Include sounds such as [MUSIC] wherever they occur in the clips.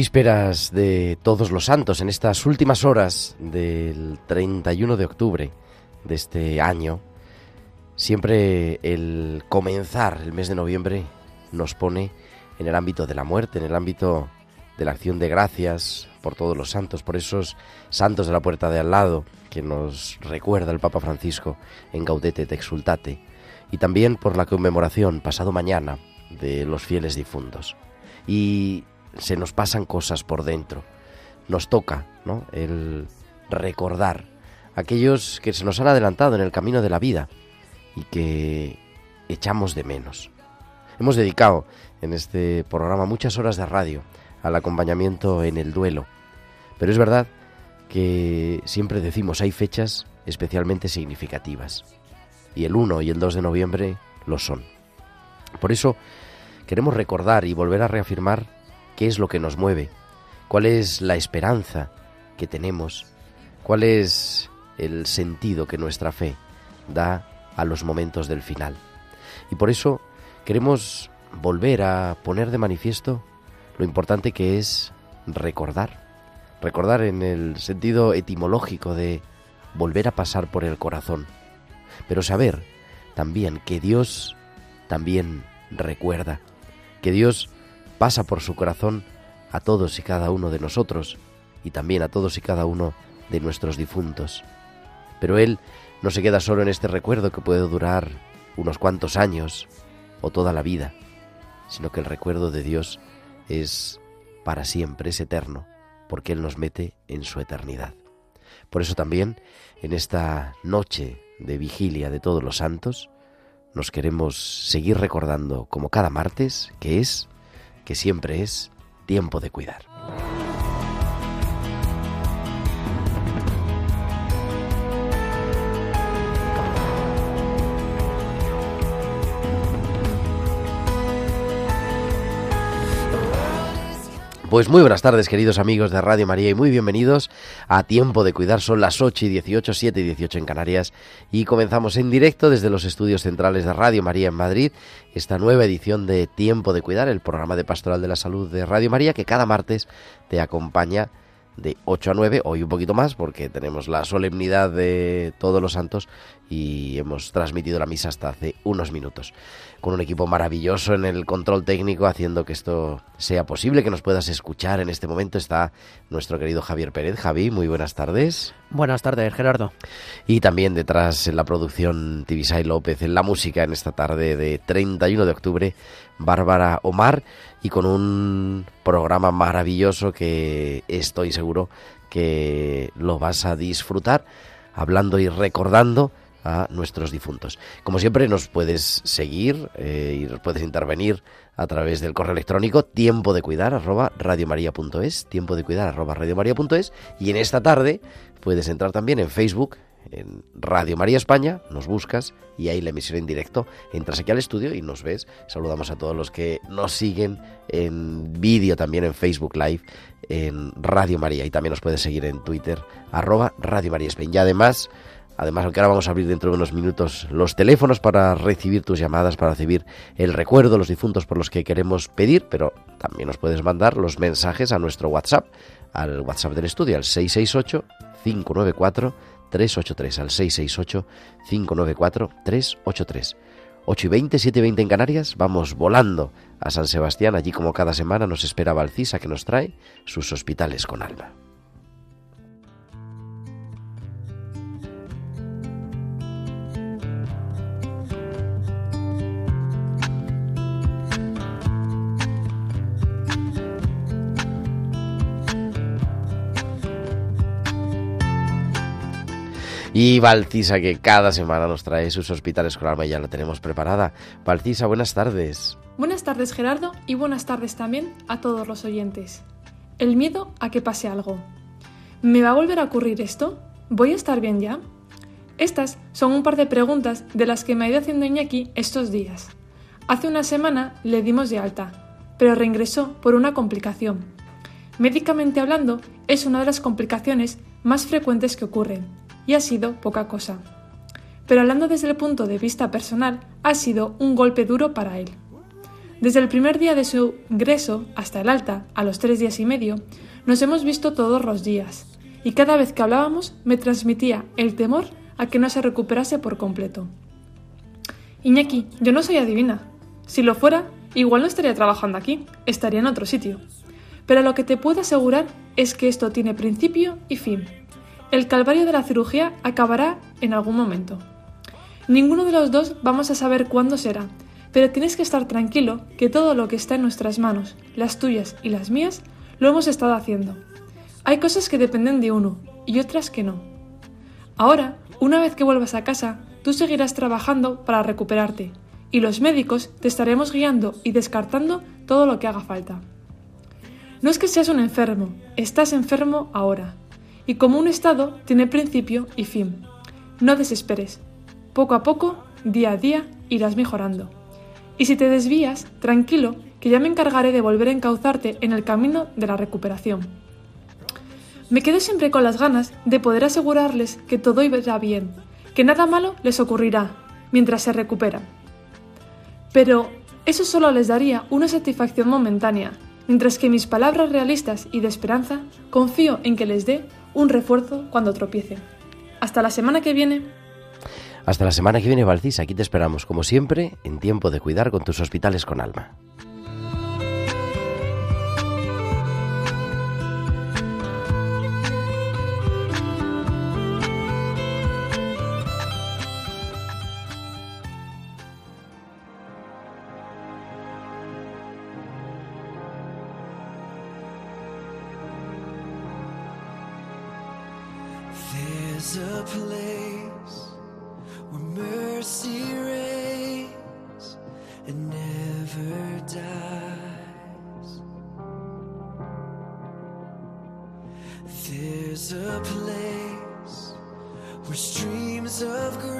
Vísperas de todos los santos, en estas últimas horas del 31 de octubre de este año, siempre el comenzar el mes de noviembre nos pone en el ámbito de la muerte, en el ámbito de la acción de gracias por todos los santos, por esos santos de la puerta de al lado que nos recuerda el Papa Francisco en Gaudete te exultate, y también por la conmemoración pasado mañana de los fieles difuntos. Y se nos pasan cosas por dentro. Nos toca, ¿no? El recordar aquellos que se nos han adelantado en el camino de la vida y que echamos de menos. Hemos dedicado en este programa muchas horas de radio al acompañamiento en el duelo, pero es verdad que siempre decimos hay fechas especialmente significativas y el 1 y el 2 de noviembre lo son. Por eso queremos recordar y volver a reafirmar qué es lo que nos mueve, cuál es la esperanza que tenemos, cuál es el sentido que nuestra fe da a los momentos del final. Y por eso queremos volver a poner de manifiesto lo importante que es recordar. Recordar en el sentido etimológico de volver a pasar por el corazón. Pero saber también que Dios también recuerda, que Dios pasa por su corazón a todos y cada uno de nosotros y también a todos y cada uno de nuestros difuntos. Pero Él no se queda solo en este recuerdo que puede durar unos cuantos años o toda la vida, sino que el recuerdo de Dios es para siempre, es eterno, porque Él nos mete en su eternidad. Por eso también, en esta noche de vigilia de todos los santos, nos queremos seguir recordando, como cada martes, que es que siempre es tiempo de cuidar. Pues muy buenas tardes, queridos amigos de Radio María, y muy bienvenidos a Tiempo de Cuidar. Son las 8 y 18, 7 y 18 en Canarias, y comenzamos en directo desde los estudios centrales de Radio María en Madrid esta nueva edición de Tiempo de Cuidar, el programa de Pastoral de la Salud de Radio María, que cada martes te acompaña de 8 a 9, hoy un poquito más porque tenemos la solemnidad de todos los santos y hemos transmitido la misa hasta hace unos minutos. Con un equipo maravilloso en el control técnico haciendo que esto sea posible, que nos puedas escuchar en este momento está nuestro querido Javier Pérez. Javi, muy buenas tardes. Buenas tardes, Gerardo. Y también detrás en la producción Tibisay López, en la música en esta tarde de 31 de octubre, Bárbara Omar y con un programa maravilloso que estoy seguro que lo vas a disfrutar hablando y recordando a nuestros difuntos. Como siempre nos puedes seguir eh, y puedes intervenir a través del correo electrónico tiempo de cuidar arroba tiempo de cuidar arroba y en esta tarde puedes entrar también en Facebook en Radio María España, nos buscas y ahí la emisión en directo. Entras aquí al estudio y nos ves. Saludamos a todos los que nos siguen en vídeo también en Facebook Live en Radio María y también nos puedes seguir en Twitter arroba Radio María España. Y además, además, aunque ahora vamos a abrir dentro de unos minutos los teléfonos para recibir tus llamadas, para recibir el recuerdo, los difuntos por los que queremos pedir, pero también nos puedes mandar los mensajes a nuestro WhatsApp, al WhatsApp del estudio, al 668 594 383 al 668-594-383. 8 y 20, 7 y 20 en Canarias, vamos volando a San Sebastián, allí como cada semana nos espera Valcisa que nos trae sus hospitales con alma. Y Valcisa, que cada semana nos trae sus hospitales con alma, ya la tenemos preparada. Valcisa, buenas tardes. Buenas tardes, Gerardo, y buenas tardes también a todos los oyentes. El miedo a que pase algo. ¿Me va a volver a ocurrir esto? ¿Voy a estar bien ya? Estas son un par de preguntas de las que me ha ido haciendo Iñaki estos días. Hace una semana le dimos de alta, pero reingresó por una complicación. Médicamente hablando, es una de las complicaciones más frecuentes que ocurren, y ha sido poca cosa. Pero hablando desde el punto de vista personal, ha sido un golpe duro para él. Desde el primer día de su ingreso hasta el alta, a los tres días y medio, nos hemos visto todos los días, y cada vez que hablábamos me transmitía el temor a que no se recuperase por completo. Iñaki, yo no soy adivina. Si lo fuera, igual no estaría trabajando aquí, estaría en otro sitio. Pero lo que te puedo asegurar es que esto tiene principio y fin. El calvario de la cirugía acabará en algún momento. Ninguno de los dos vamos a saber cuándo será, pero tienes que estar tranquilo que todo lo que está en nuestras manos, las tuyas y las mías, lo hemos estado haciendo. Hay cosas que dependen de uno y otras que no. Ahora una vez que vuelvas a casa, tú seguirás trabajando para recuperarte y los médicos te estaremos guiando y descartando todo lo que haga falta. No es que seas un enfermo, estás enfermo ahora. Y como un estado tiene principio y fin. No desesperes. Poco a poco, día a día, irás mejorando. Y si te desvías, tranquilo, que ya me encargaré de volver a encauzarte en el camino de la recuperación. Me quedo siempre con las ganas de poder asegurarles que todo irá bien, que nada malo les ocurrirá mientras se recuperan. Pero eso solo les daría una satisfacción momentánea, mientras que mis palabras realistas y de esperanza confío en que les dé un refuerzo cuando tropiecen. Hasta la semana que viene. Hasta la semana que viene, Valcis. Aquí te esperamos, como siempre, en tiempo de cuidar con tus hospitales con alma. is a place where mercy reigns and never dies. There's a place where streams of grace.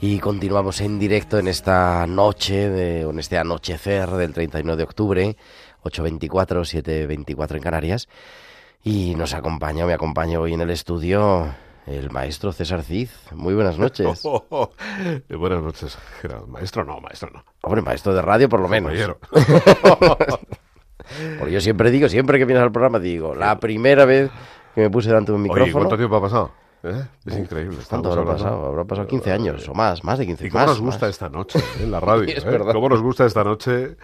Y continuamos en directo en esta noche, de, en este anochecer del 31 de octubre, 8.24, 7.24 en Canarias. Y nos acompaña, me acompaña hoy en el estudio el maestro César Cid. Muy buenas noches. [LAUGHS] buenas noches, Gerardo. Maestro no, maestro no. Hombre, maestro de radio por lo menos. [LAUGHS] Porque yo siempre digo, siempre que vienes al programa, digo, la primera vez que me puse delante de un micrófono... ¿cuánto tiempo ha pasado? ¿Eh? Es increíble. ¿Cuánto habrá pasado? Habrá pasado 15 años o más, más de 15 ¿Y cómo nos gusta esta noche en la [LAUGHS] radio? es ¿eh? ¿Cómo nos gusta esta noche?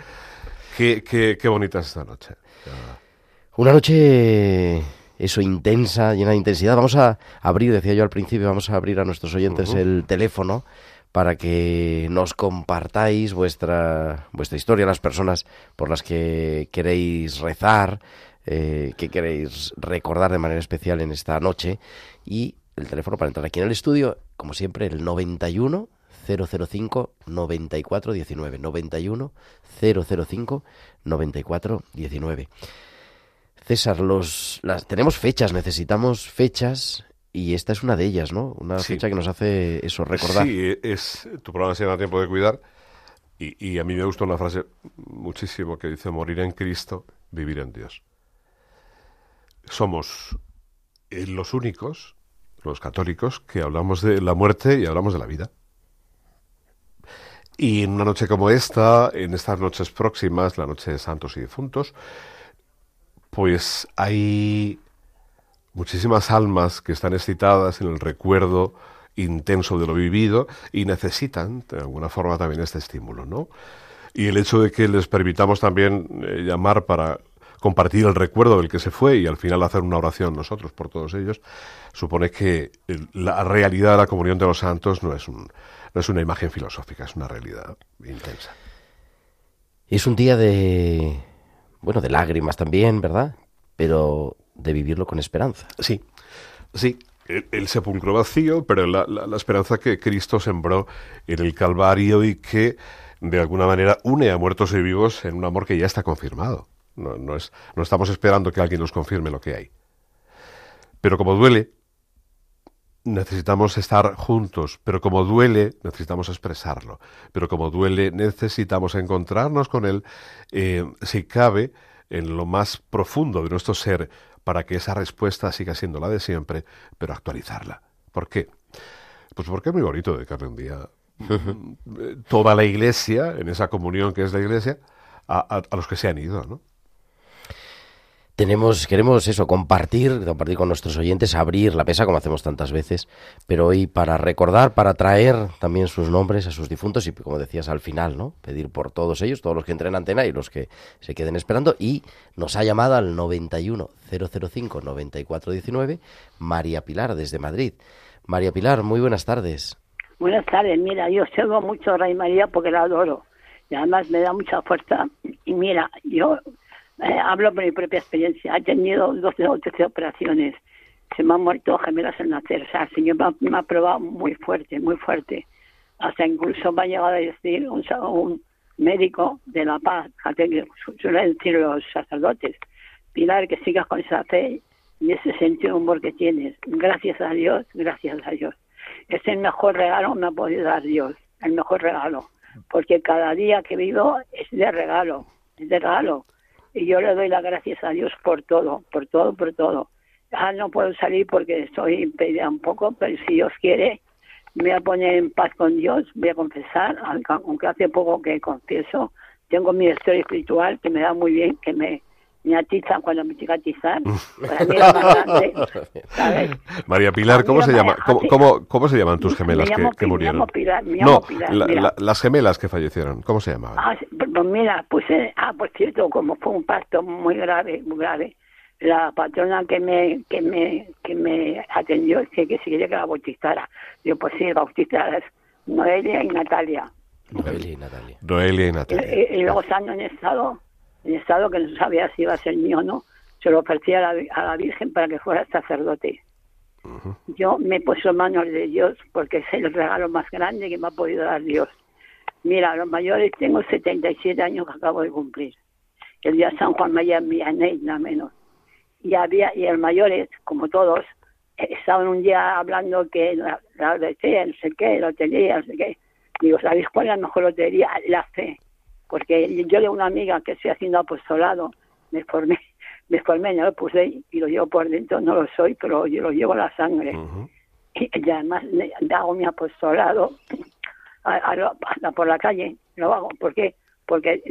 Qué, qué, qué bonita es esta noche. Una noche, eso, intensa, llena de intensidad. Vamos a abrir, decía yo al principio, vamos a abrir a nuestros oyentes el teléfono para que nos compartáis vuestra, vuestra historia, las personas por las que queréis rezar, eh, que queréis recordar de manera especial en esta noche y el teléfono para entrar aquí en el estudio, como siempre, el 91 005 94 19. 91 005 94 19. César, los, las, tenemos fechas, necesitamos fechas y esta es una de ellas, ¿no? Una fecha que nos hace eso, recordar. Sí, es, tu programa se llama Tiempo de Cuidar y, y a mí me gusta una frase muchísimo que dice, morir en Cristo, vivir en Dios. Somos eh, los únicos, los católicos, que hablamos de la muerte y hablamos de la vida. Y en una noche como esta, en estas noches próximas, la noche de santos y difuntos, pues hay muchísimas almas que están excitadas en el recuerdo intenso de lo vivido y necesitan de alguna forma también este estímulo, ¿no? Y el hecho de que les permitamos también eh, llamar para compartir el recuerdo del que se fue y al final hacer una oración nosotros por todos ellos, supone que la realidad de la comunión de los santos no es, un, no es una imagen filosófica, es una realidad intensa. Es un día de, bueno, de lágrimas también, ¿verdad? Pero de vivirlo con esperanza. Sí, sí. El, sepulcro vacío, pero la, la, esperanza que Cristo sembró en el Calvario y que de alguna manera une a muertos y vivos en un amor que ya está confirmado. No, no, es, no estamos esperando que alguien nos confirme lo que hay. Pero como duele, necesitamos estar juntos, pero como duele, necesitamos expresarlo. Pero como duele, necesitamos encontrarnos con él, eh, si cabe, en lo más profundo de nuestro ser, para que esa respuesta siga siendo la de siempre, pero actualizarla. ¿Por qué? Pues porque es muy bonito dedicarle un día toda la iglesia, en esa comunión que es la iglesia, a, a los que se han ido, ¿no? Tenemos, queremos eso, compartir, compartir con nuestros oyentes, abrir la pesa como hacemos tantas veces, pero hoy para recordar, para traer también sus nombres a sus difuntos y como decías al final, ¿no? Pedir por todos ellos, todos los que entren en antena y los que se queden esperando y nos ha llamado al 91 005 9419 María Pilar desde Madrid. María Pilar, muy buenas tardes. Buenas tardes, mira, yo sigo mucho a Rey María porque la adoro y además me da mucha fuerza y mira, yo eh, hablo por mi propia experiencia. He tenido 12 o 13 operaciones. Se me han muerto gemelas al nacer. O sea, el Señor me ha, probado muy fuerte, muy fuerte. Hasta incluso me ha llegado a decir un, un médico de la paz, que suelen decir los sacerdotes, Pilar, que sigas con esa fe y ese sentido de humor que tienes. Gracias a Dios, gracias a Dios. Es el mejor regalo que me ha podido dar Dios, el mejor regalo. Porque cada día que vivo es de regalo, es de regalo y yo le doy las gracias a Dios por todo, por todo, por todo. Ah, no puedo salir porque estoy impedida un poco, pero si Dios quiere, me voy a poner en paz con Dios, voy a confesar, aunque hace poco que confieso, tengo mi historia espiritual que me da muy bien, que me, me atizan cuando me llega a atizar. [LAUGHS] María Pilar, ¿cómo se llama? ¿Cómo, cómo, se llaman tus gemelas que, murieron? no, las gemelas que fallecieron, ¿cómo se llamaban? Ah, pues, mira, pues, eh, ah, por cierto, como fue un pacto muy grave, muy grave, la patrona que me que me que me atendió dice que si quería que la bautizara. Yo, pues sí, bautizadas Noelia y Natalia. Noelia y Natalia. Noelia y Natalia. Y, y luego estando en estado en estado que no sabía si iba a ser mío o no, se lo ofrecí a la, Virgen para que fuera sacerdote. Yo me he puesto en manos de Dios porque es el regalo más grande que me ha podido dar Dios. Mira, los mayores tengo 77 años que acabo de cumplir. El día San Juan María Vianney, nada menos. Y había, y el mayores, como todos, estaban un día hablando que la, la lotería, no sé qué, lotería, no sé qué. Digo, ¿sabéis cuál es la mejor lotería? La fe porque yo de una amiga que estoy haciendo apostolado, me formé, me formé, no lo puse y lo llevo por dentro, no lo soy, pero yo lo llevo a la sangre. y, además hago mi apostolado a, por la calle, lo hago. ¿Por qué? Porque,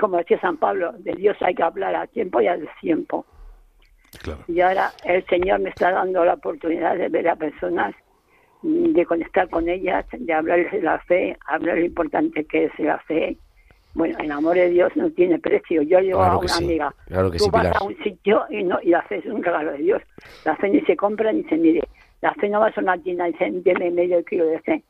como decía San Pablo, de Dios hay que hablar a tiempo y a destiempo. Y ahora el Señor me está dando la oportunidad de ver a personas, de conectar con ellas, de hablarles de la fe, hablar lo importante que es la fe, bueno, el amor de Dios no tiene precio. Yo llevo a una amiga. Claro que Tú vas a un sitio y, no, y la fe es un regalo de Dios. La fe ni se compra ni se mide. La fe no va a una tienda y se entiende medio kilo de fe.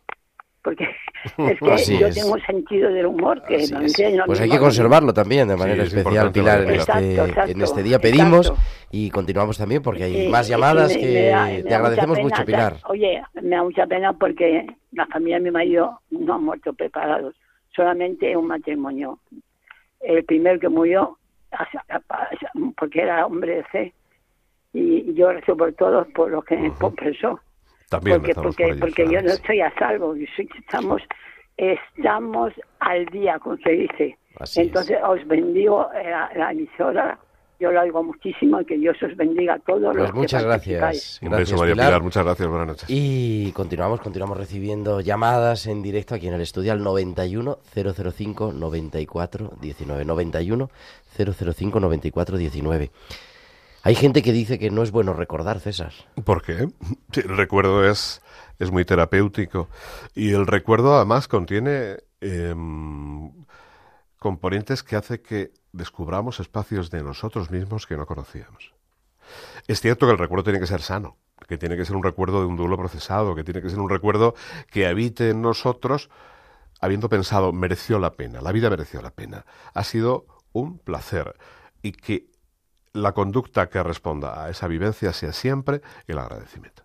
Porque [LAUGHS] es que yo tengo un sentido del humor que no Pues hay que conservarlo también de manera especial, Pilar, en este, en este día. Pedimos y continuamos también porque hay más llamadas que te agradecemos mucho, Pilar. oye, me da mucha pena porque la familia de mi marido no ha muerto preparados solamente un matrimonio. El primero que murió, porque era hombre de fe, y yo rezo por todos por lo que uh pensó. También porque porque, porque yo no estoy a salvo, estamos estamos al día, como se dice. Entonces os bendigo la, la emisora yo lo oigo muchísimo y que Dios os bendiga a todos pues los muchas gracias. Un beso, María Pilar. Muchas gracias. Buenas noches. Y continuamos, continuamos recibiendo llamadas en directo aquí en el estudio al 91 005 94 19. 91 005 94 19. Hay gente que dice que no es bueno recordar, César. ¿Por qué? [LAUGHS] El recuerdo es, es muy terapéutico. Y el recuerdo además contiene em, componentes que hace que descubramos espacios de nosotros mismos que no conocíamos. Es cierto que el recuerdo tiene que ser sano, que tiene que ser un recuerdo de un duelo procesado, que tiene que ser un recuerdo que habite en nosotros habiendo pensado, mereció la pena, la vida mereció la pena, ha sido un placer y que la conducta que responda a esa vivencia sea siempre el agradecimiento.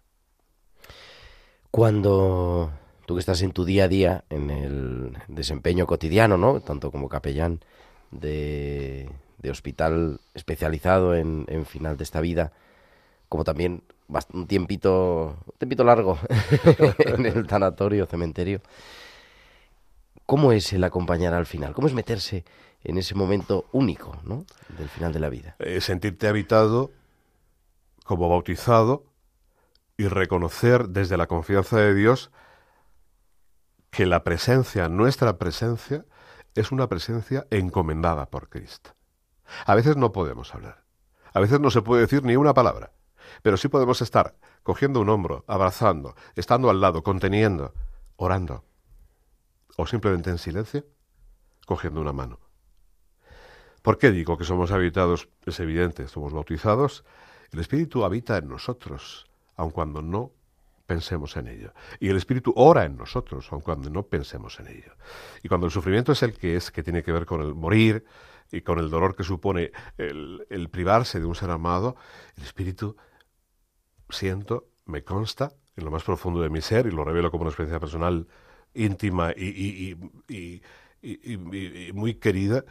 Cuando tú que estás en tu día a día, en el desempeño cotidiano, ¿no? Tanto como capellán de, hospital especializado en, final de esta vida, como también un tiempito, un tiempito largo [LAUGHS] en el tanatorio, cementerio. ¿Cómo es el acompañar al final? ¿Cómo es meterse en ese momento único ¿no? del final de la vida? Eh, sentirte habitado como bautizado y reconocer desde la confianza de Dios que la presencia, nuestra presencia, es una presencia encomendada por Cristo. A veces no podemos hablar, a veces no se puede decir ni una palabra, pero sí podemos estar cogiendo un hombro, abrazando, estando al lado, conteniendo, orando, o simplemente en silencio, cogiendo una mano. ¿Por qué digo que somos habitados? Es evidente, somos bautizados, el Espíritu habita en nosotros, aun cuando no pensemos en ello. Y el Espíritu ora en nosotros, aun cuando no pensemos en ello. Y cuando el sufrimiento es el que es, que tiene que ver con el morir y con el dolor que supone el, privarse de un ser amado, el Espíritu, siento, me consta, en lo más profundo de mi ser, y lo revelo como una experiencia personal íntima y, y muy querida,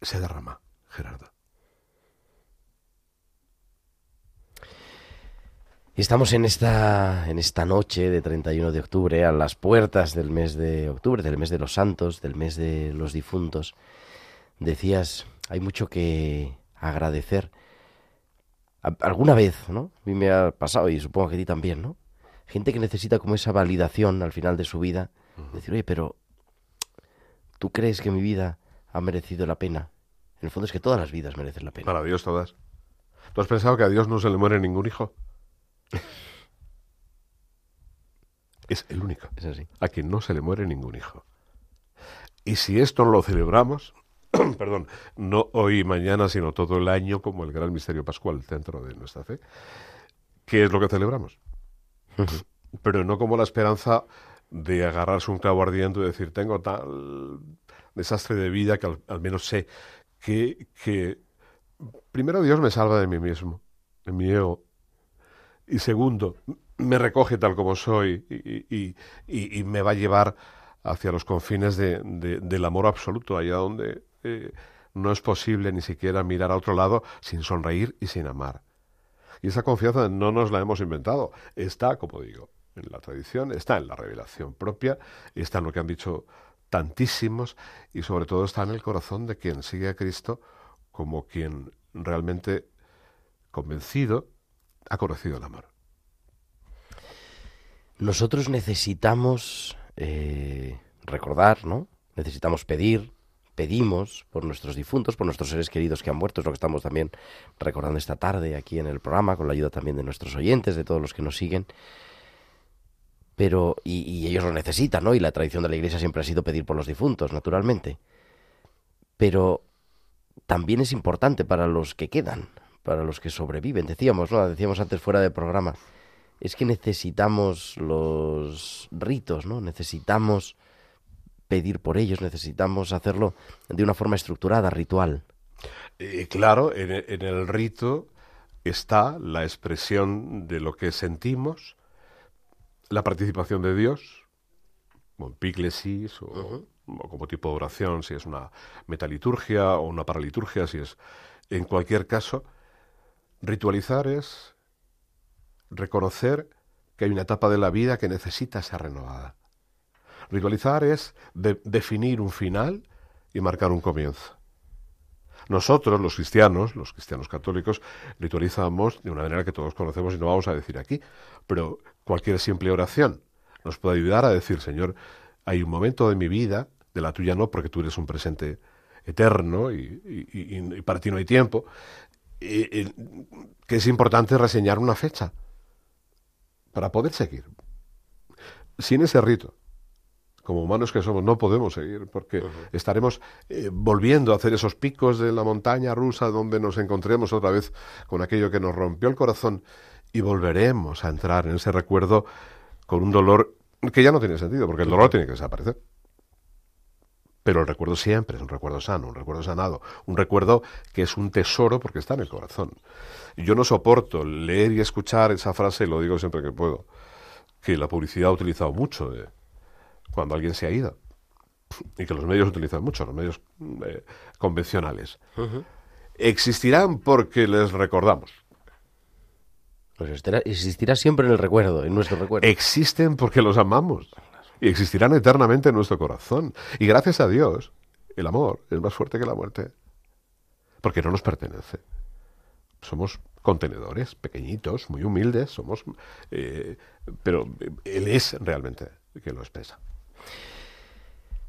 se derrama, Gerardo. Estamos en esta, en esta noche de 31 de octubre, a las puertas del mes de octubre, del mes de los santos, del mes de los difuntos. Decías, hay mucho que agradecer. Alguna vez, ¿no? A mí me ha pasado y supongo que a ti también, ¿no? Gente que necesita como esa validación al final de su vida. Decir, oye, pero ¿tú crees que mi vida ha merecido la pena? En el fondo es que todas las vidas merecen la pena. Para Dios todas. ¿Tú has pensado que a Dios no se le muere ningún hijo? Es el único. A quien no se le muere ningún hijo. Y si esto lo celebramos, [CLEARS THROAT] perdón, no hoy y mañana, sino todo el año como el gran misterio pascual dentro de nuestra fe, ¿qué es lo que celebramos? [LAUGHS] Pero no como la esperanza de agarrarse un clavo ardiendo y decir, tengo tal desastre de vida que al, menos sé que, que primero Dios me salva de mí mismo, de mi ego, y segundo, me recoge tal como soy y, me va a llevar hacia los confines de, del amor absoluto, allá donde eh, no es posible ni siquiera mirar a otro lado sin sonreír y sin amar. Y esa confianza no nos la hemos inventado, está, como digo, en la tradición, está en la revelación propia, está en lo que han dicho tantísimos y sobre todo está en el corazón de quien sigue a Cristo como quien realmente convencido ha conocido el amor. Nosotros necesitamos eh, recordar, ¿no? Necesitamos pedir, pedimos por nuestros difuntos, por nuestros seres queridos que han muerto, es lo que estamos también recordando esta tarde aquí en el programa, con la ayuda también de nuestros oyentes, de todos los que nos siguen. Pero, y, ellos lo necesitan, ¿no? Y la tradición de la Iglesia siempre ha sido pedir por los difuntos, naturalmente. Pero también es importante para los que quedan, para los que sobreviven. Decíamos, ¿no? Decíamos antes fuera de programa, es que necesitamos los ritos, ¿no? Necesitamos pedir por ellos, necesitamos hacerlo de una forma estructurada, ritual. Eh, claro, en, el rito está la expresión de lo que sentimos, la participación de Dios, como píclesis o, o, como tipo de oración, si es una metaliturgia o una paraliturgia, si es en cualquier caso, Ritualizar es reconocer que hay una etapa de la vida que necesita ser renovada. Ritualizar es definir un final y marcar un comienzo. Nosotros, los cristianos, los cristianos católicos, ritualizamos de una manera que todos conocemos y no vamos a decir aquí, pero cualquier simple oración nos puede ayudar a decir, Señor, hay un momento de mi vida, de la tuya no, porque tú eres un presente eterno y, para ti no hay tiempo, que es importante reseñar una fecha para poder seguir. Sin ese rito, como humanos que somos, no podemos seguir, porque estaremos eh, volviendo a hacer esos picos de la montaña rusa donde nos encontremos otra vez con aquello que nos rompió el corazón y volveremos a entrar en ese recuerdo con un dolor que ya no tiene sentido, porque el dolor tiene que desaparecer. Pero el recuerdo siempre es un recuerdo sano, un recuerdo sanado, un recuerdo que es un tesoro porque está en el corazón. Yo no soporto leer y escuchar esa frase, lo digo siempre que puedo, que la publicidad ha utilizado mucho cuando alguien se ha ido. Y que los medios utilizan mucho, los medios eh, convencionales. Existirán porque les recordamos. Pues existirá siempre en el recuerdo, en nuestro recuerdo. Existen porque los amamos y existirán eternamente en nuestro corazón. Y gracias a Dios, el amor es más fuerte que la muerte, porque no nos pertenece. Somos contenedores pequeñitos, muy humildes, somos, eh, pero Él es realmente que lo expresa.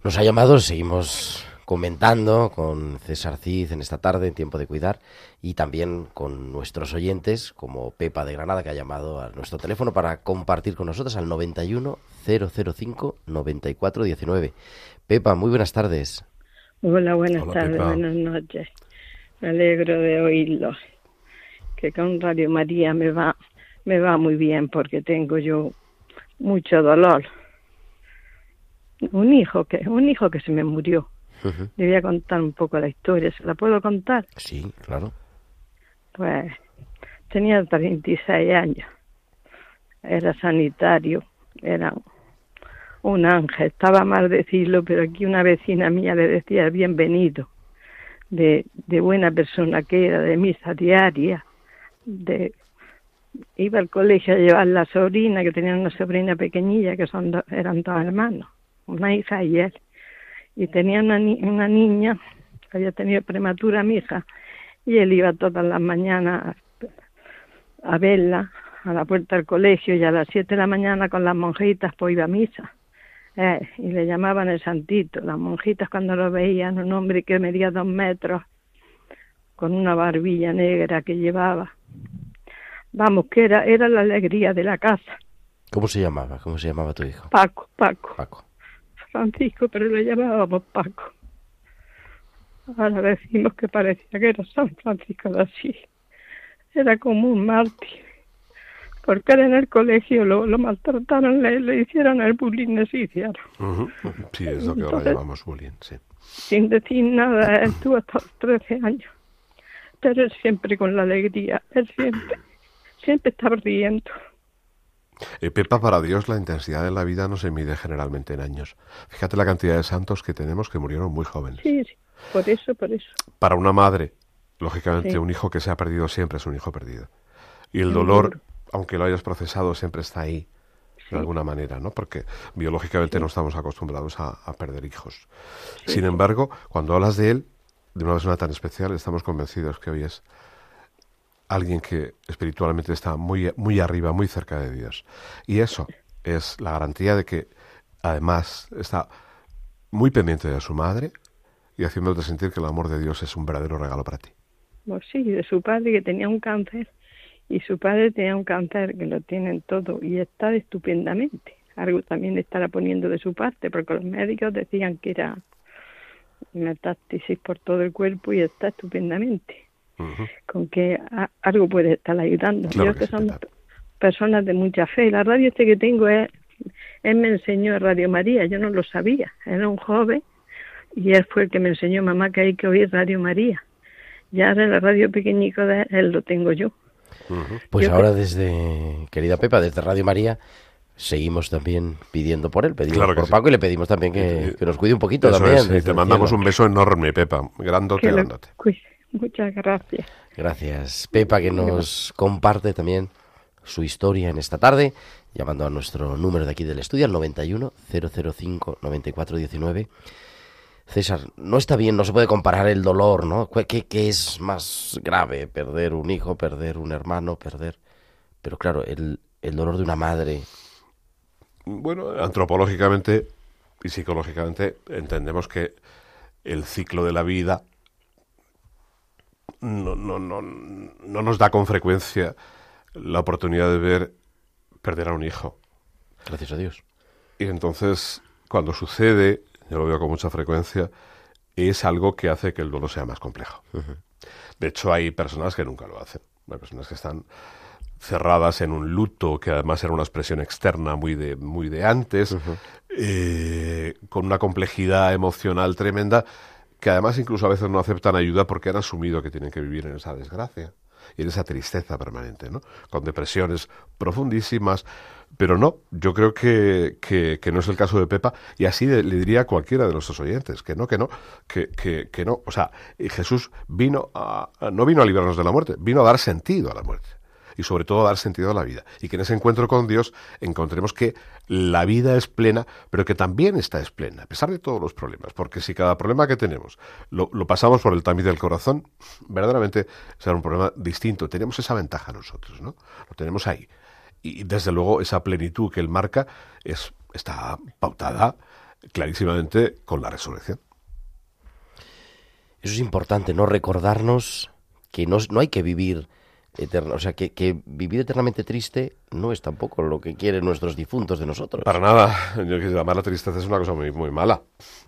Nos ha llamado, seguimos comentando con César Cid en esta tarde en Tiempo de Cuidar y también con nuestros oyentes como Pepa de Granada que ha llamado a nuestro teléfono para compartir con nosotros al 91 005 94 19. Pepa, muy buenas tardes. Hola, buenas tardes, buenas noches. Me alegro de oírlo. Que con Radio María me va me va muy bien porque tengo yo mucho dolor. Un hijo que un hijo que se me murió le voy a contar un poco la historia. ¿Se la puedo contar? Sí, claro. Pues tenía 36 años. Era sanitario. Era un ángel. Estaba mal decirlo, pero aquí una vecina mía le decía bienvenido. De, de buena persona que era, de misa diaria. De, iba al colegio a llevar la sobrina, que tenía una sobrina pequeñilla, que son eran dos hermanos, una hija y él y tenía una, una niña, había tenido prematura mi hija, y él iba todas las mañanas a, verla a la puerta del colegio y a las siete de la mañana con las monjitas pues iba a misa. Eh, y le llamaban el santito. Las monjitas cuando lo veían, un hombre que medía dos metros, con una barbilla negra que llevaba. Vamos, que era, era la alegría de la casa. ¿Cómo se llamaba? ¿Cómo se llamaba tu hijo? Paco, Paco. Paco. Francisco, pero le llamábamos Paco. Ahora decimos que parecía que era San Francisco de Asís. Era como un mártir. Porque era en el colegio lo, lo maltrataron, le, le, hicieron el bullying, le hicieron. Sí, es lo que ahora llamamos bullying, sí. Sin decir nada, él tuvo hasta los 13 años. Pero él siempre con la alegría, él siempre, siempre estaba riendo. Eh, Pepa, para Dios la intensidad de la vida no se mide generalmente en años. Fíjate la cantidad de santos que tenemos que murieron muy jóvenes. Sí, sí, por eso, por eso. Para una madre, lógicamente, un hijo que se ha perdido siempre es un hijo perdido. Y el dolor, aunque lo hayas procesado, siempre está ahí, de alguna manera, ¿no? Porque biológicamente no estamos acostumbrados a, perder hijos. Sin embargo, cuando hablas de él, de una persona tan especial, estamos convencidos que hoy es alguien que espiritualmente está muy, muy arriba, muy cerca de Dios. Y eso es la garantía de que además está muy pendiente de su madre y haciéndote sentir que el amor de Dios es un verdadero regalo para ti. Pues sí, de su padre que tenía un cáncer y su padre tenía un cáncer que lo tienen todo y está estupendamente. Algo también estará poniendo de su parte porque los médicos decían que era metástasis por todo el cuerpo y está estupendamente con que algo puede estar ayudando. Yo que, son personas de mucha fe. La radio este que tengo es, él me enseñó Radio María, yo no lo sabía, era un joven y él fue el que me enseñó mamá que hay que oír Radio María. Ya ahora la radio pequeñico de él lo tengo yo. Pues ahora desde, querida Pepa, desde Radio María, seguimos también pidiendo por él. Pedimos por Paco y le pedimos también que, nos cuide un poquito también. te mandamos un beso enorme, Pepa. Grandote, grandote. [LAUGHS] Muchas gracias. Gracias, Pepa, que nos comparte también su historia en esta tarde, llamando a nuestro número de aquí del estudio, al 91 005 9419. César, no está bien, no se puede comparar el dolor, ¿no? ¿Qué, ¿Qué, es más grave? Perder un hijo, perder un hermano, perder... Pero claro, el, el dolor de una madre. Bueno, antropológicamente y psicológicamente entendemos que el ciclo de la vida no, no, no, no nos da con frecuencia la oportunidad de ver perder a un hijo. Gracias a Dios. Y entonces, cuando sucede, yo lo veo con mucha frecuencia, es algo que hace que el duelo sea más complejo. De hecho, hay personas que nunca lo hacen. Hay personas que están cerradas en un luto, que además era una expresión externa muy de, muy de antes, eh, con una complejidad emocional tremenda, que además incluso a veces no aceptan ayuda porque han asumido que tienen que vivir en esa desgracia y en esa tristeza permanente, ¿no? Con depresiones profundísimas. Pero no, yo creo que, que, no es el caso de Pepa, y así le diría a cualquiera de nuestros oyentes, que no, que no, que, que, que no. O sea, Jesús vino a, no vino a librarnos de la muerte, vino a dar sentido a la muerte y sobre todo dar sentido a la vida. Y que en ese encuentro con Dios encontremos que la vida es plena, pero que también está es plena, a pesar de todos los problemas. Porque si cada problema que tenemos lo, pasamos por el tamiz del corazón, verdaderamente será un problema distinto. Tenemos esa ventaja nosotros, ¿no? Lo tenemos ahí. Y desde luego esa plenitud que él marca es, está pautada clarísimamente con la resurrección. Eso es importante, ¿no? Recordarnos que no, no hay que vivir o sea, que, que, vivir eternamente triste no es tampoco lo que quieren nuestros difuntos de nosotros. Para nada. Yo llamar la tristeza es una cosa muy, muy mala.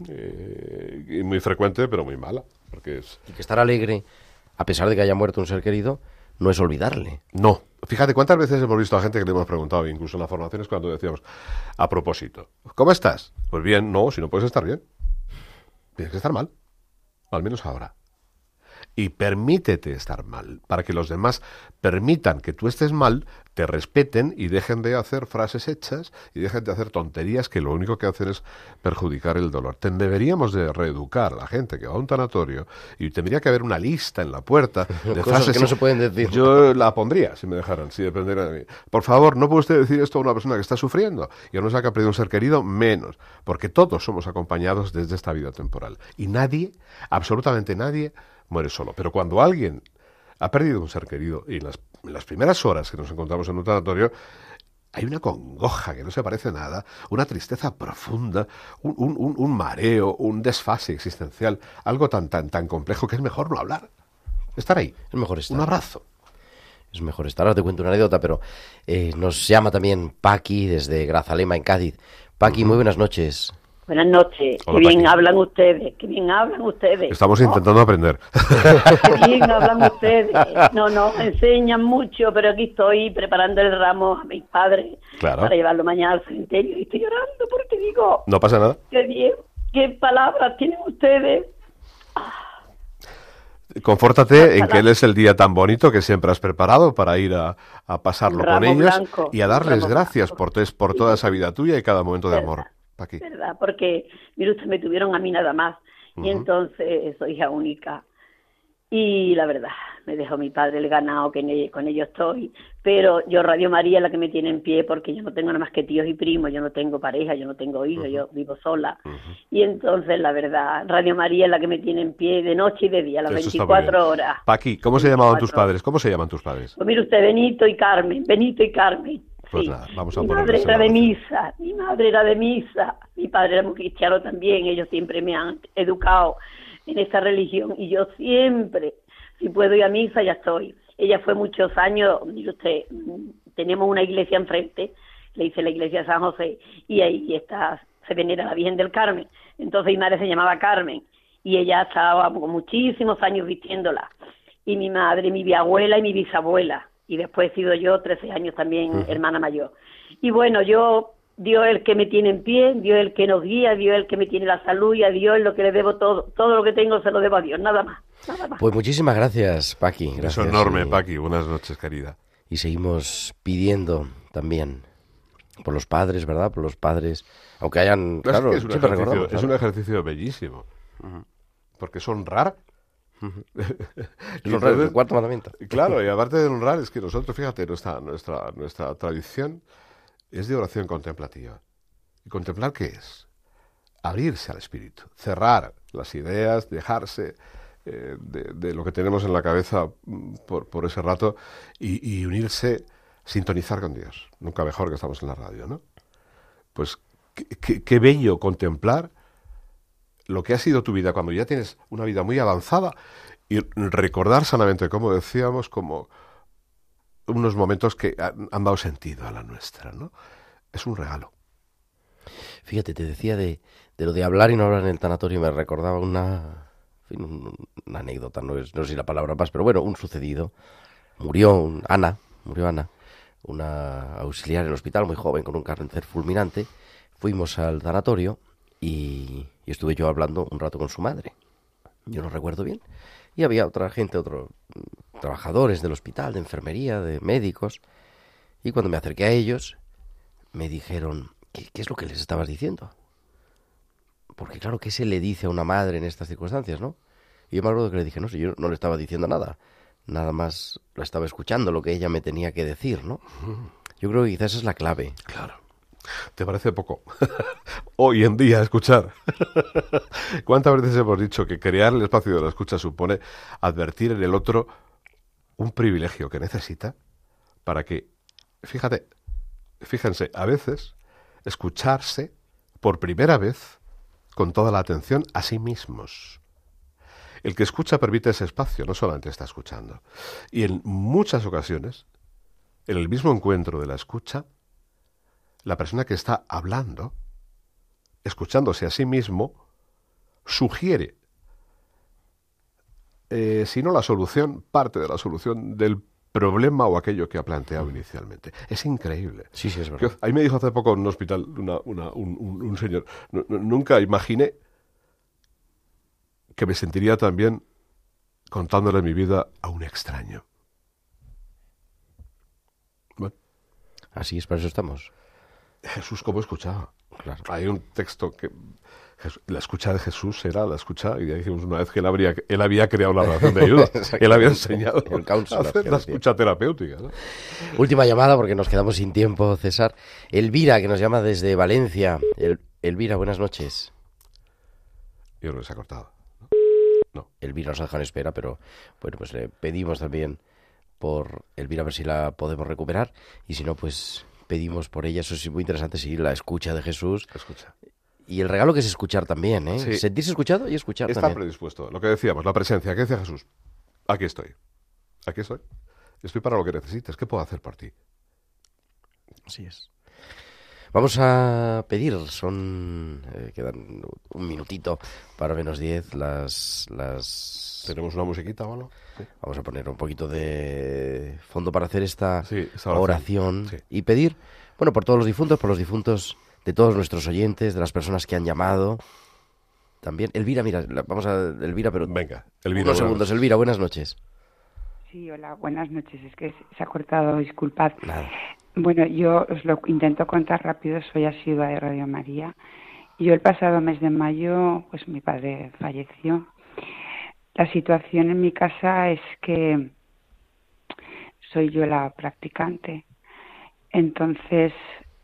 Eh, y muy frecuente, pero muy mala. Porque es... Y que estar alegre, a pesar de que haya muerto un ser querido, no es olvidarle. No. Fíjate cuántas veces hemos visto a gente que le hemos preguntado, incluso en las formaciones, cuando decíamos, a propósito, ¿cómo estás? Pues bien, no, si no puedes estar bien. Tienes que estar mal. Al menos ahora y permítete estar mal, para que los demás permitan que tú estés mal, te respeten y dejen de hacer frases hechas y dejen de hacer tonterías que lo único que hacen es perjudicar el dolor. Ten, deberíamos de reeducar a la gente que va a un tanatorio y tendría que haber una lista en la puerta [LAUGHS] de frases que no se pueden decir. Yo la pondría si me dejaran, si dependiera de mí. Por favor, no puede usted decir esto a una persona que está sufriendo y a no ser que ha perdido un ser querido, menos, porque todos somos acompañados desde esta vida temporal y nadie, absolutamente nadie, muere solo. Pero cuando alguien ha perdido un ser querido y en las, primeras horas que nos encontramos en un tanatorio, hay una congoja que no se parece a nada, una tristeza profunda, un, mareo, un desfase existencial, algo tan, tan, tan complejo que es mejor no hablar. Estar ahí. Es mejor estar. Un abrazo. Es mejor estar. Ahora te cuento una anécdota, pero eh, nos llama también Paqui desde Grazalema, en Cádiz. Paqui, muy buenas noches. Buenas noches. qué bien hablan ustedes, qué bien hablan ustedes. Estamos intentando aprender. [LAUGHS] Qué bien hablan ustedes. No, no, enseñan mucho, pero aquí estoy preparando el ramo a mis padres para llevarlo mañana al cementerio y estoy llorando porque digo... No pasa nada. Qué bien, qué palabras tienen ustedes. Confórtate en que él es el día tan bonito que siempre has preparado para ir a, pasarlo con ellos y a darles gracias por, por toda esa vida tuya y cada momento de amor. ¿Verdad? Porque, mire usted, me tuvieron a mí nada más. Y entonces soy hija única. Y la verdad, me dejó mi padre el ganado, que con ellos estoy. Pero yo, Radio María, es la que me tiene en pie, porque yo no tengo nada más que tíos y primos, yo no tengo pareja, yo no tengo hijos, yo vivo sola. Y entonces, la verdad, Radio María es la que me tiene en pie de noche y de día, las 24 horas. Paqui, ¿cómo se llamaban tus padres? ¿Cómo se llaman tus padres? Pues mire usted, Benito y Carmen, Benito y Carmen. Pues vamos a mi madre era de misa, mi madre era de misa, mi padre era muy cristiano también, ellos siempre me han educado en esa religión y yo siempre, si puedo ir a misa, ya estoy. Ella fue muchos años, mire usted, tenemos una iglesia enfrente, le hice la iglesia de San José, y ahí está, se venera la Virgen del Carmen. Entonces mi madre se llamaba Carmen, y ella estaba muchísimos años vistiéndola. Y mi madre, mi bisabuela y mi bisabuela y después he sido yo 13 años también hermana mayor. Y bueno, yo, Dios el que me tiene en pie, Dios el que nos guía, Dios el que me tiene la salud y a Dios lo que le debo todo, todo lo que tengo se lo debo a Dios, nada más. Nada más. Pues muchísimas gracias, Paqui. Gracias, Es enorme, Paqui. Buenas noches, querida. Y seguimos pidiendo también por los padres, ¿verdad? Por los padres, aunque hayan, claro, es, un ejercicio, es un ejercicio bellísimo, porque es honrar [LAUGHS] el cuarto mandamiento. Claro, y aparte de honrar, es que nosotros, fíjate, nuestra, nuestra, nuestra tradición es de oración contemplativa. ¿Y contemplar qué es? Abrirse al espíritu, cerrar las ideas, dejarse eh, de, lo que tenemos en la cabeza mm, por, ese rato y, unirse, sintonizar con Dios. Nunca mejor que estamos en la radio, ¿no? Pues qué, bello contemplar lo que ha sido tu vida cuando ya tienes una vida muy avanzada y recordar sanamente, como decíamos, como unos momentos que han, dado sentido a la nuestra, ¿no? Es un regalo. Fíjate, te decía de, de lo de hablar y no hablar en el tanatorio, me recordaba una, una anécdota, no, es, no sé si la palabra más, pero bueno, un sucedido. Murió Ana, murió Ana, una auxiliar en el hospital, muy joven, con un cáncer fulminante. Fuimos al tanatorio y, estuve yo hablando un rato con su madre. Yo no recuerdo bien. Y había otra gente, otros trabajadores del hospital, de enfermería, de médicos. Y cuando me acerqué a ellos, me dijeron, ¿qué, qué es lo que les estabas diciendo? Porque claro, ¿qué se le dice a una madre en estas circunstancias, no? Y yo me acuerdo que le dije, no, si yo no le estaba diciendo nada, nada más lo estaba escuchando, lo que ella me tenía que decir, ¿no? Yo creo que quizás esa es la clave. Claro. ¿Te parece poco? [LAUGHS] Hoy en día escuchar. [LAUGHS] ¿Cuántas veces hemos dicho que crear el espacio de la escucha supone advertir en el otro un privilegio que necesita para que, fíjate, fíjense, a veces escucharse por primera vez con toda la atención a sí mismos. El que escucha permite ese espacio, no solamente está escuchando. Y en muchas ocasiones, en el mismo encuentro de la escucha, la persona que está hablando, escuchándose a sí mismo, sugiere, eh, si no la solución, parte de la solución del problema o aquello que ha planteado inicialmente. Es increíble. Sí, sí, es verdad. ahí me dijo hace poco en un hospital un, señor, nunca imaginé que me sentiría también contándole mi vida a un extraño. Bueno. Así es, para eso estamos. Jesús, ¿cómo escuchaba? Hay un texto que la escucha de Jesús era la escucha, y ya dijimos una vez que él, habría, él había creado la relación de [LAUGHS] ayuda, él había enseñado el a hacer la escucha terapéutica. Última llamada porque nos quedamos sin tiempo, César. Elvira, que nos llama desde Valencia. Elvira, buenas noches. Yo creo que se ha cortado. No. Elvira nos ha dejado en espera, pero bueno, pues le pedimos también por Elvira a ver si la podemos recuperar y si no, pues pedimos por ella. Eso es muy interesante seguir la escucha de Jesús. Escucha. Y el regalo que es escuchar también, ¿eh? Sentirse escuchado y escuchar Está predispuesto. Lo que decíamos, la presencia. ¿Qué decía Jesús? Aquí estoy. Aquí estoy. Estoy para lo que necesites. ¿Qué puedo hacer por ti? Así es. Vamos a pedir, son. Eh, quedan un minutito para menos diez. Las, las. ¿Tenemos una musiquita o no? Vamos a poner un poquito de fondo para hacer esta, oración, y pedir, bueno, por todos los difuntos, por los difuntos de todos nuestros oyentes, de las personas que han llamado. También. Elvira, mira, vamos a. Elvira, pero. Venga, Elvira. Unos segundos. Elvira, buenas noches. Sí, hola, buenas noches. Es que se ha cortado, disculpad. Bueno, yo os lo intento contar rápido. Soy asidua de Radio María. Yo el pasado mes de mayo, pues mi padre falleció. La situación en mi casa es que soy yo la practicante. Entonces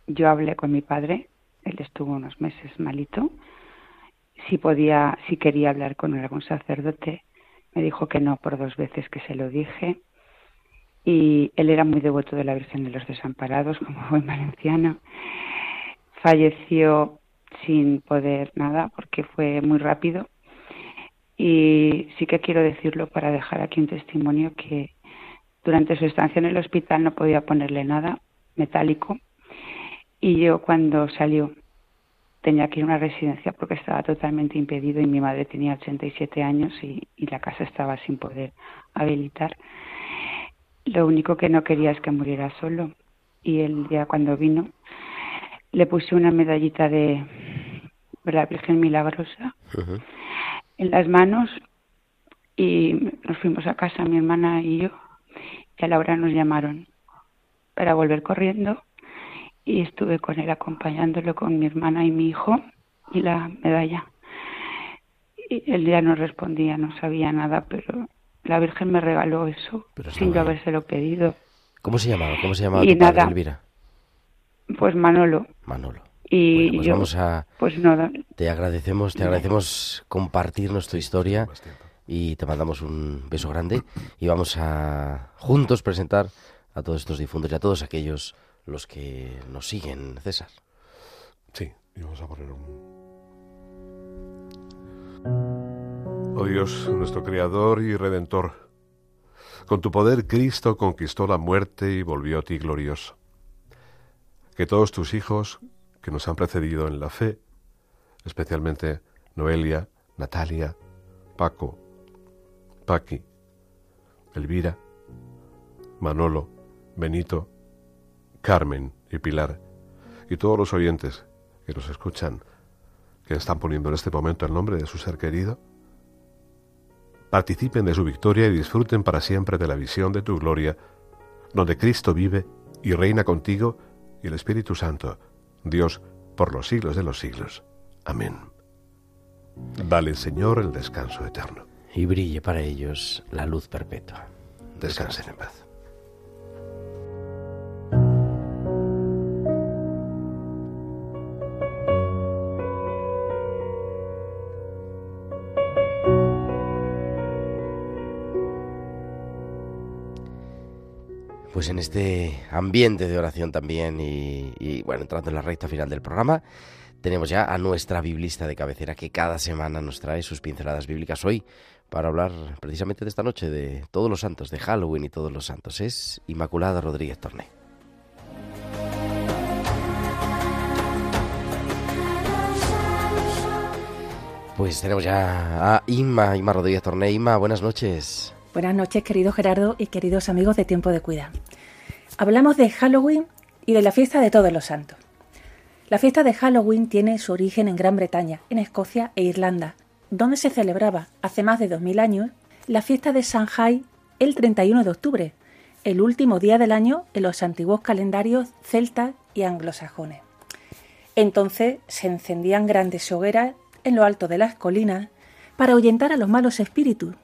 yo hablé con mi padre él estuvo unos meses malito. Si podía, si quería hablar con algún sacerdote, me dijo que no por dos veces que se lo dije. Y él era muy devoto de la Virgen de los Desamparados, como buen valenciano. Falleció sin poder nada porque fue muy rápido. Y sí que quiero decirlo para dejar aquí un testimonio que durante su estancia en el hospital no podía ponerle nada metálico y yo cuando salió tenía que ir a una residencia porque estaba totalmente impedido y mi madre tenía 87 años y, y la casa estaba sin poder habilitar. Lo único que no quería es que muriera solo. Y el día cuando vino le puse una medallita de la Virgen Milagrosa en las manos y nos fuimos a casa mi hermana y yo y a la hora nos llamaron para volver corriendo. Y estuve con él acompañándolo con mi hermana y mi hijo y la medalla. Y él ya no respondía, no sabía nada, pero la Virgen me regaló eso sin yo habérselo pedido. ¿Cómo se llamaba? ¿Cómo se llamaba tu padre, Elvira? Pues Manolo. Manolo. Y pues yo, vamos a, pues nada. Te agradecemos, te agradecemos compartirnos tu historia y te mandamos un beso grande y vamos a juntos presentar a todos estos difuntos y a todos aquellos los que nos siguen, César. Sí, y vamos a poner un... Oh Dios, nuestro Creador y Redentor, con tu poder Cristo conquistó la muerte y volvió a ti glorioso. Que todos tus hijos que nos han precedido en la fe, especialmente Noelia, Natalia, Paco, Paqui, Elvira, Manolo, Benito, Carmen y Pilar, y todos los oyentes que nos escuchan, que están poniendo en este momento el nombre de su ser querido, participen de su victoria y disfruten para siempre de la visión de tu gloria, donde Cristo vive y reina contigo y el Espíritu Santo, Dios, por los siglos de los siglos. Amén. Dale, Señor, el descanso eterno. Y brille para ellos la luz perpetua. Descansen en paz. En este ambiente de oración también y, bueno, entrando en la recta final del programa, tenemos ya a nuestra biblista de cabecera que cada semana nos trae sus pinceladas bíblicas hoy para hablar precisamente de esta noche de todos los santos, de Halloween y todos los santos. Es Inmaculada Rodríguez Torné. Pues tenemos ya a Inma, Inma Rodríguez Torné. Inma, buenas noches. Buenas noches, querido Gerardo y queridos amigos de Tiempo de Cuida. Hablamos de Halloween y de la fiesta de todos los santos. La fiesta de Halloween tiene su origen en Gran Bretaña, en Escocia e Irlanda, donde se celebraba hace más de 2000 años la fiesta de Shanghai el 31 de octubre, el último día del año en los antiguos calendarios celtas y anglosajones. Entonces se encendían grandes hogueras en lo alto de las colinas para ahuyentar a los malos espíritus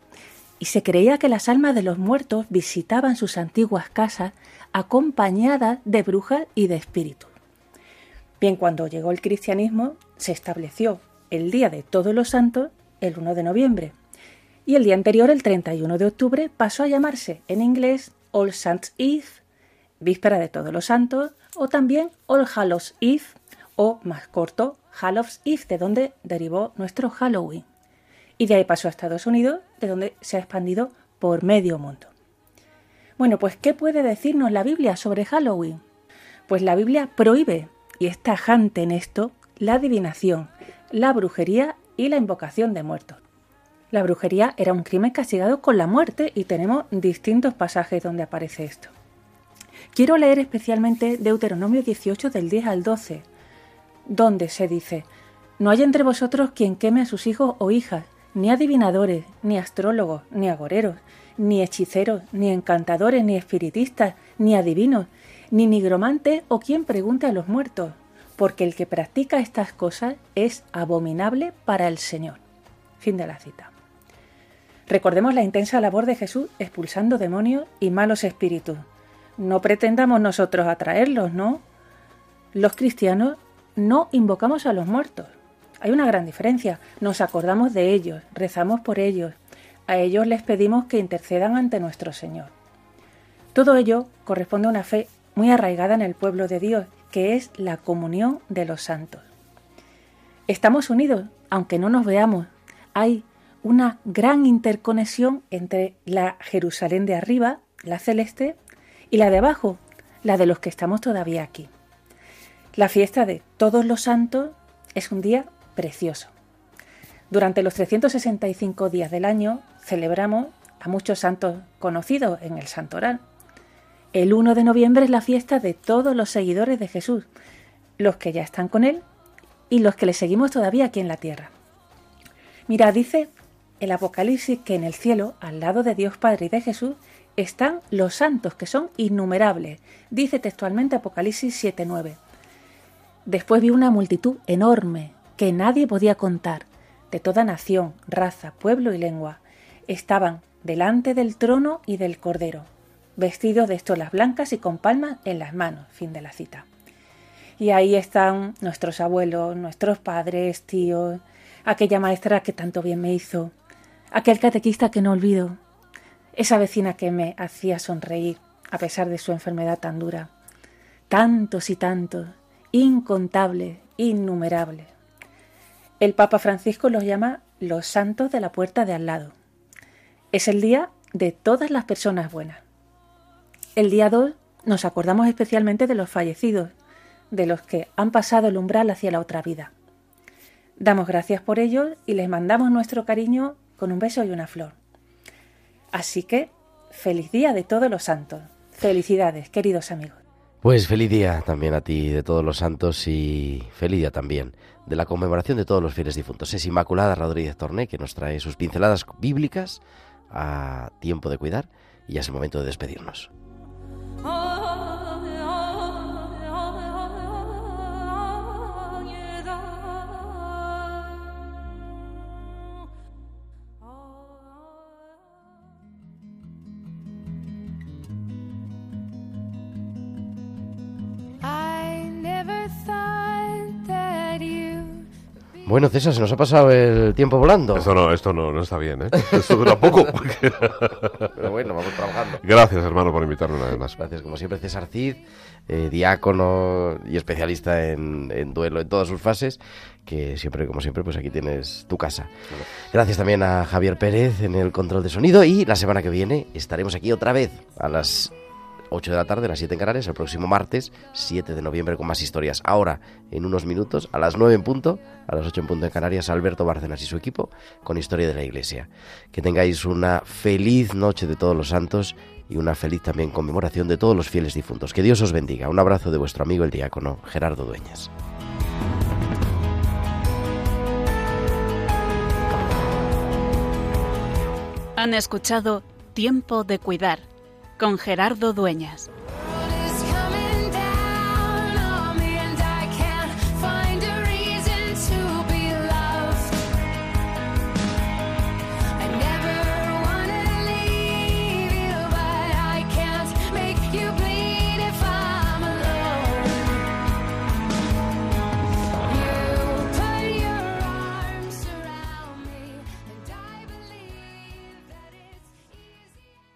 y se creía que las almas de los muertos visitaban sus antiguas casas acompañadas de brujas y de espíritus. Bien, cuando llegó el cristianismo, se estableció el Día de Todos los Santos el 1 de noviembre y el día anterior, el 31 de octubre, pasó a llamarse en inglés All Saints Eve, Víspera de Todos los Santos, o también All Hallows Eve, o más corto, Hallows Eve, de donde derivó nuestro Halloween y de ahí pasó a Estados Unidos, de donde se ha expandido por medio mundo. Bueno, pues ¿qué puede decirnos la Biblia sobre Halloween? Pues la Biblia prohíbe, y es tajante en esto, la adivinación, la brujería y la invocación de muertos. La brujería era un crimen castigado con la muerte y tenemos distintos pasajes donde aparece esto. Quiero leer especialmente Deuteronomio 18 del 10 al 12, donde se dice, No hay entre vosotros quien queme a sus hijos o hijas, ni adivinadores, ni astrólogos, ni agoreros, ni hechiceros, ni encantadores, ni espiritistas, ni adivinos, ni nigromantes o quien pregunte a los muertos, porque el que practica estas cosas es abominable para el Señor. Fin de la cita. Recordemos la intensa labor de Jesús expulsando demonios y malos espíritus. No pretendamos nosotros atraerlos, ¿no? Los cristianos no invocamos a los muertos, hay una gran diferencia. Nos acordamos de ellos, rezamos por ellos, a ellos les pedimos que intercedan ante nuestro Señor. Todo ello corresponde a una fe muy arraigada en el pueblo de Dios, que es la comunión de los santos. Estamos unidos, aunque no nos veamos. Hay una gran interconexión entre la Jerusalén de arriba, la celeste, y la de abajo, la de los que estamos todavía aquí. La fiesta de todos los santos es un día precioso. Durante los 365 días del año celebramos a muchos santos conocidos en el Santoral. El 1 de noviembre es la fiesta de todos los seguidores de Jesús, los que ya están con Él y los que le seguimos todavía aquí en la tierra. Mira, dice el Apocalipsis que en el cielo, al lado de Dios Padre y de Jesús, están los santos, que son innumerables. Dice textualmente Apocalipsis 7.9. Después vi una multitud enorme, que nadie podía contar, de toda nación, raza, pueblo y lengua, estaban delante del trono y del cordero, vestidos de estolas blancas y con palmas en las manos. Fin de la cita. Y ahí están nuestros abuelos, nuestros padres, tíos, aquella maestra que tanto bien me hizo, aquel catequista que no olvido, esa vecina que me hacía sonreír a pesar de su enfermedad tan dura. Tantos y tantos, incontables, innumerables. El Papa Francisco los llama los santos de la puerta de al lado. Es el día de todas las personas buenas. El día 2 nos acordamos especialmente de los fallecidos, de los que han pasado el umbral hacia la otra vida. Damos gracias por ellos y les mandamos nuestro cariño con un beso y una flor. Así que, feliz día de todos los santos. Felicidades, queridos amigos. Pues feliz día también a ti de todos los santos y feliz día también de la conmemoración de todos los fieles difuntos. Es Inmaculada Rodríguez Torné que nos trae sus pinceladas bíblicas a tiempo de cuidar y ya es el momento de despedirnos. Bueno, César, se nos ha pasado el tiempo volando. Esto no, esto no, no está bien, ¿eh? Esto dura poco. Pero bueno, vamos trabajando. Gracias, hermano, por invitarme una vez más. Gracias, como siempre, César Cid, eh, diácono y especialista en, en, duelo en todas sus fases, que siempre, como siempre, pues aquí tienes tu casa. Gracias también a Javier Pérez en el control de sonido y la semana que viene estaremos aquí otra vez a las 8 de la tarde, las 7 en Canarias, el próximo martes, 7 de noviembre, con más historias. Ahora, en unos minutos, a las 9 en punto, a las 8 en punto en Canarias, Alberto Bárcenas y su equipo, con Historia de la Iglesia. Que tengáis una feliz noche de todos los santos y una feliz también conmemoración de todos los fieles difuntos. Que Dios os bendiga. Un abrazo de vuestro amigo el diácono Gerardo Dueñas. Han escuchado Tiempo de Cuidar con Gerardo Dueñas.